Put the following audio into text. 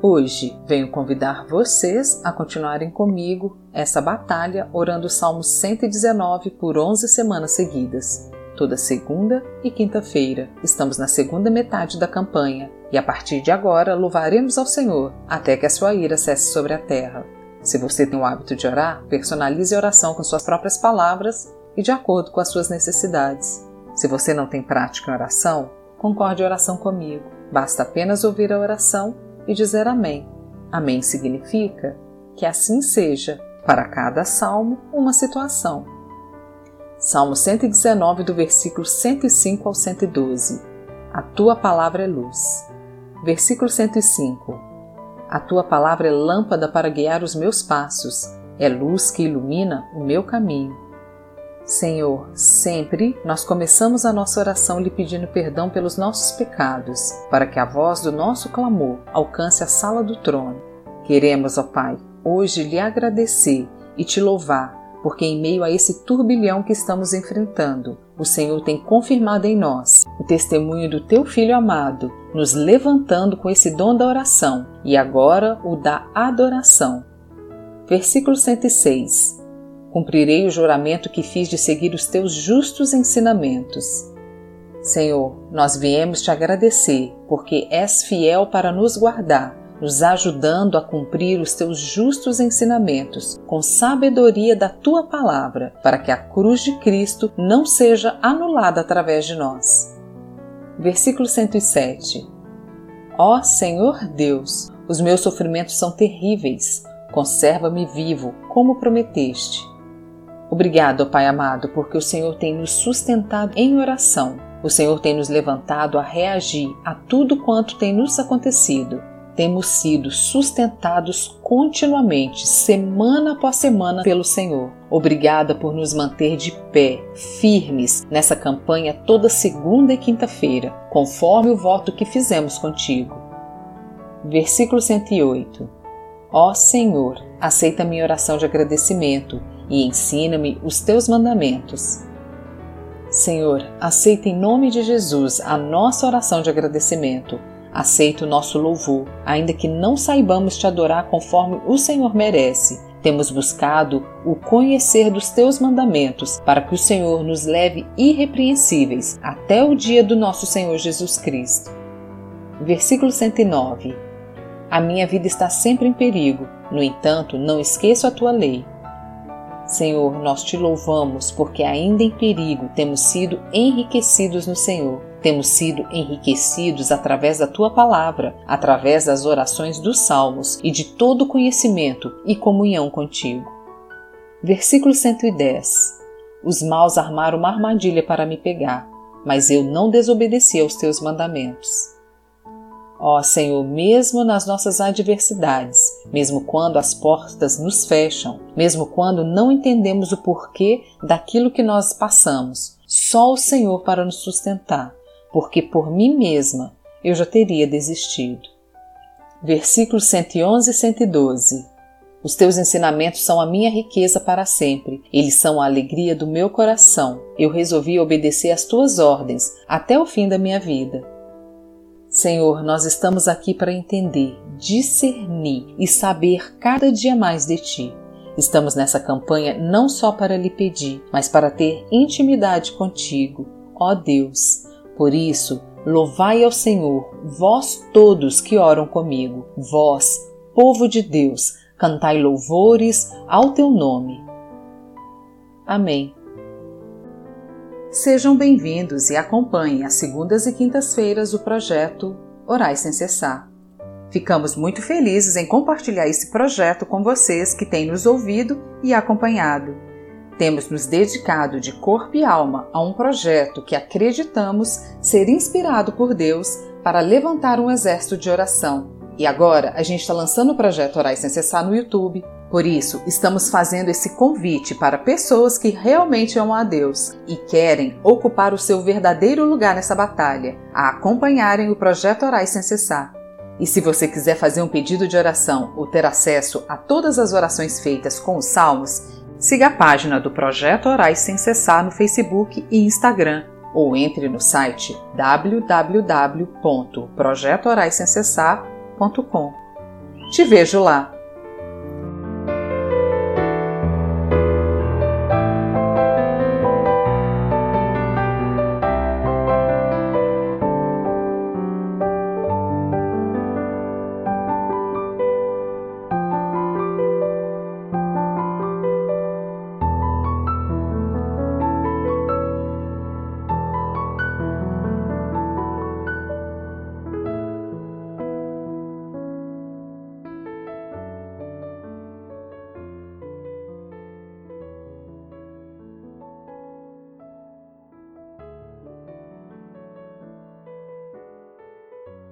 Hoje venho convidar vocês a continuarem comigo essa batalha orando o Salmo 119 por 11 semanas seguidas. Toda segunda e quinta-feira estamos na segunda metade da campanha e a partir de agora louvaremos ao Senhor até que a sua ira cesse sobre a terra. Se você tem o hábito de orar, personalize a oração com suas próprias palavras e de acordo com as suas necessidades. Se você não tem prática em oração, concorde a oração comigo. Basta apenas ouvir a oração e dizer Amém. Amém significa que assim seja, para cada salmo, uma situação. Salmo 119, do versículo 105 ao 112. A tua palavra é luz. Versículo 105. A tua palavra é lâmpada para guiar os meus passos, é luz que ilumina o meu caminho. Senhor, sempre nós começamos a nossa oração lhe pedindo perdão pelos nossos pecados, para que a voz do nosso clamor alcance a sala do trono. Queremos, ó Pai, hoje lhe agradecer e te louvar, porque em meio a esse turbilhão que estamos enfrentando, o Senhor tem confirmado em nós o testemunho do teu Filho amado, nos levantando com esse dom da oração e agora o da adoração. Versículo 106 Cumprirei o juramento que fiz de seguir os teus justos ensinamentos. Senhor, nós viemos te agradecer, porque és fiel para nos guardar, nos ajudando a cumprir os teus justos ensinamentos, com sabedoria da tua palavra, para que a cruz de Cristo não seja anulada através de nós. Versículo 107 Ó Senhor Deus, os meus sofrimentos são terríveis. Conserva-me vivo, como prometeste. Obrigado, Pai amado, porque o Senhor tem nos sustentado em oração. O Senhor tem nos levantado a reagir a tudo quanto tem nos acontecido. Temos sido sustentados continuamente, semana após semana, pelo Senhor. Obrigada por nos manter de pé, firmes, nessa campanha toda segunda e quinta-feira, conforme o voto que fizemos contigo. Versículo 108 Ó Senhor, aceita minha oração de agradecimento e ensina-me os teus mandamentos. Senhor, aceita em nome de Jesus a nossa oração de agradecimento. Aceita o nosso louvor, ainda que não saibamos te adorar conforme o Senhor merece. Temos buscado o conhecer dos teus mandamentos para que o Senhor nos leve irrepreensíveis até o dia do nosso Senhor Jesus Cristo. Versículo 109 A minha vida está sempre em perigo, no entanto, não esqueço a tua lei. Senhor, nós te louvamos porque, ainda em perigo, temos sido enriquecidos no Senhor. Temos sido enriquecidos através da tua palavra, através das orações dos salmos e de todo conhecimento e comunhão contigo. Versículo 110 Os maus armaram uma armadilha para me pegar, mas eu não desobedeci aos teus mandamentos. Ó Senhor, mesmo nas nossas adversidades, mesmo quando as portas nos fecham, mesmo quando não entendemos o porquê daquilo que nós passamos, só o Senhor para nos sustentar, porque por mim mesma eu já teria desistido. Versículos 111 e 112 Os teus ensinamentos são a minha riqueza para sempre, eles são a alegria do meu coração. Eu resolvi obedecer às tuas ordens até o fim da minha vida. Senhor, nós estamos aqui para entender, discernir e saber cada dia mais de Ti. Estamos nessa campanha não só para lhe pedir, mas para ter intimidade contigo, ó Deus. Por isso, louvai ao Senhor, vós todos que oram comigo, vós, povo de Deus, cantai louvores ao teu nome. Amém. Sejam bem-vindos e acompanhem as segundas e quintas-feiras o projeto Orais Sem Cessar. Ficamos muito felizes em compartilhar esse projeto com vocês que têm nos ouvido e acompanhado. Temos nos dedicado de corpo e alma a um projeto que acreditamos ser inspirado por Deus para levantar um exército de oração. E agora a gente está lançando o projeto Orais Sem Cessar no YouTube, Por isso, estamos fazendo esse convite para pessoas que realmente amam a Deus e querem ocupar o seu verdadeiro lugar nessa batalha, a acompanharem o projeto Orais Sem Cessar. E se você quiser fazer um pedido de oração ou ter acesso a todas as orações feitas com os salmos, siga a página do Projeto Orais Sem Cessar no Facebook e Instagram ou entre no site www.projetoraissemcessar.com. Te vejo lá!